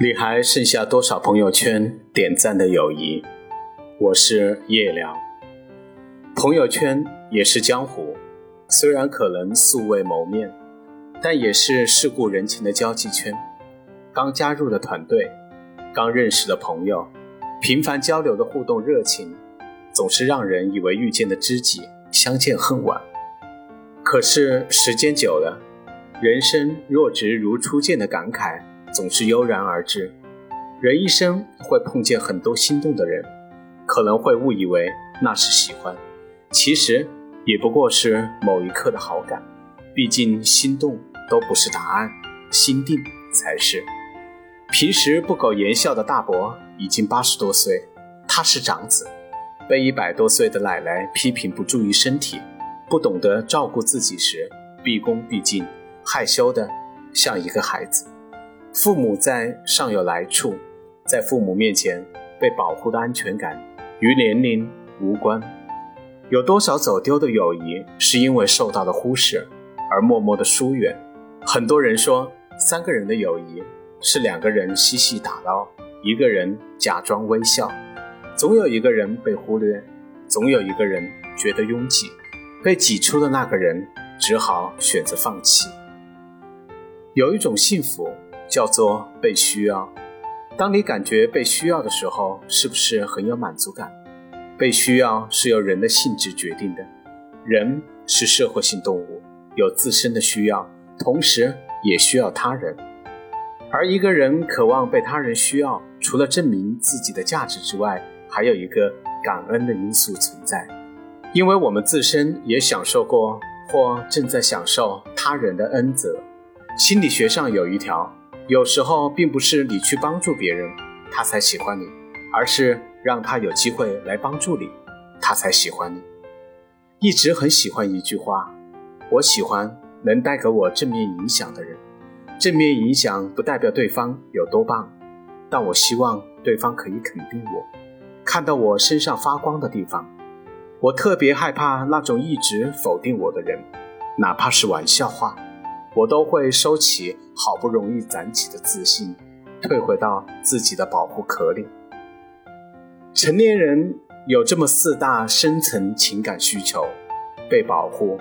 你还剩下多少朋友圈点赞的友谊？我是夜聊。朋友圈也是江湖，虽然可能素未谋面，但也是世故人情的交际圈。刚加入的团队，刚认识的朋友，频繁交流的互动热情，总是让人以为遇见的知己相见恨晚。可是时间久了，人生若只如初见的感慨。总是悠然而至。人一生会碰见很多心动的人，可能会误以为那是喜欢，其实也不过是某一刻的好感。毕竟心动都不是答案，心定才是。平时不苟言笑的大伯已经八十多岁，他是长子，被一百多岁的奶奶批评不注意身体，不懂得照顾自己时，毕恭毕敬，害羞的像一个孩子。父母在尚有来处，在父母面前被保护的安全感与年龄无关。有多少走丢的友谊是因为受到了忽视而默默的疏远？很多人说，三个人的友谊是两个人嬉戏打闹，一个人假装微笑，总有一个人被忽略，总有一个人觉得拥挤，被挤出的那个人只好选择放弃。有一种幸福。叫做被需要。当你感觉被需要的时候，是不是很有满足感？被需要是由人的性质决定的。人是社会性动物，有自身的需要，同时也需要他人。而一个人渴望被他人需要，除了证明自己的价值之外，还有一个感恩的因素存在，因为我们自身也享受过或正在享受他人的恩泽。心理学上有一条。有时候并不是你去帮助别人，他才喜欢你，而是让他有机会来帮助你，他才喜欢你。一直很喜欢一句话，我喜欢能带给我正面影响的人。正面影响不代表对方有多棒，但我希望对方可以肯定我，看到我身上发光的地方。我特别害怕那种一直否定我的人，哪怕是玩笑话。我都会收起好不容易攒起的自信，退回到自己的保护壳里。成年人有这么四大深层情感需求：被保护、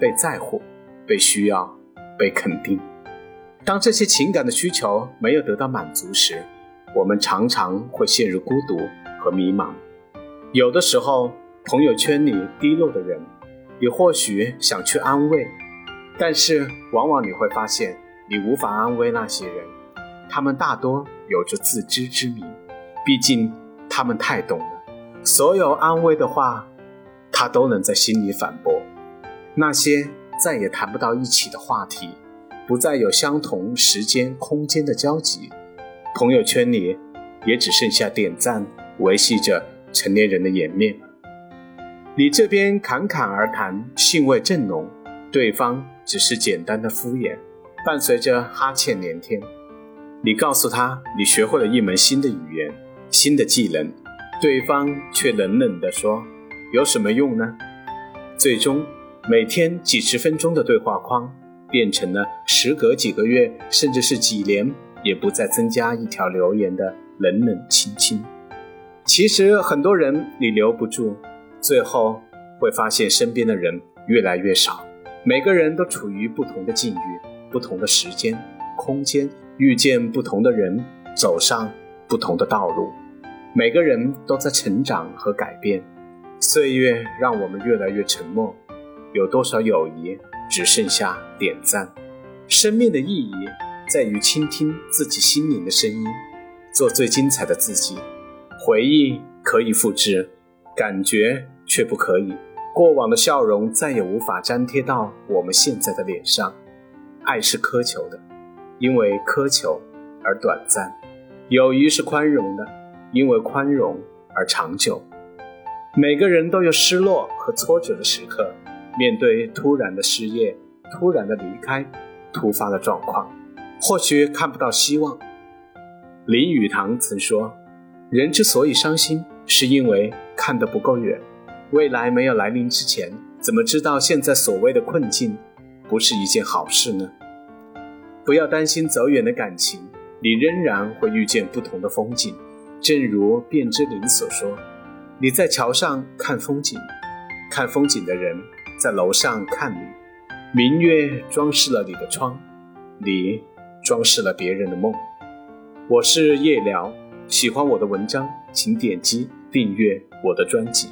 被在乎、被需要、被肯定。当这些情感的需求没有得到满足时，我们常常会陷入孤独和迷茫。有的时候，朋友圈里低落的人，你或许想去安慰。但是，往往你会发现，你无法安慰那些人，他们大多有着自知之明，毕竟他们太懂了。所有安慰的话，他都能在心里反驳。那些再也谈不到一起的话题，不再有相同时间空间的交集，朋友圈里也只剩下点赞，维系着成年人的颜面。你这边侃侃而谈，兴味正浓，对方。只是简单的敷衍，伴随着哈欠连天。你告诉他你学会了一门新的语言、新的技能，对方却冷冷地说：“有什么用呢？”最终，每天几十分钟的对话框变成了时隔几个月，甚至是几年也不再增加一条留言的冷冷清清。其实，很多人你留不住，最后会发现身边的人越来越少。每个人都处于不同的境遇、不同的时间、空间，遇见不同的人，走上不同的道路。每个人都在成长和改变，岁月让我们越来越沉默。有多少友谊只剩下点赞？生命的意义在于倾听自己心灵的声音，做最精彩的自己。回忆可以复制，感觉却不可以。过往的笑容再也无法粘贴到我们现在的脸上。爱是苛求的，因为苛求而短暂；友谊是宽容的，因为宽容而长久。每个人都有失落和挫折的时刻，面对突然的失业、突然的离开、突发的状况，或许看不到希望。林语堂曾说：“人之所以伤心，是因为看得不够远。”未来没有来临之前，怎么知道现在所谓的困境不是一件好事呢？不要担心走远的感情，你仍然会遇见不同的风景。正如卞之琳所说：“你在桥上看风景，看风景的人在楼上看你。明月装饰了你的窗，你装饰了别人的梦。”我是夜聊，喜欢我的文章，请点击订阅我的专辑。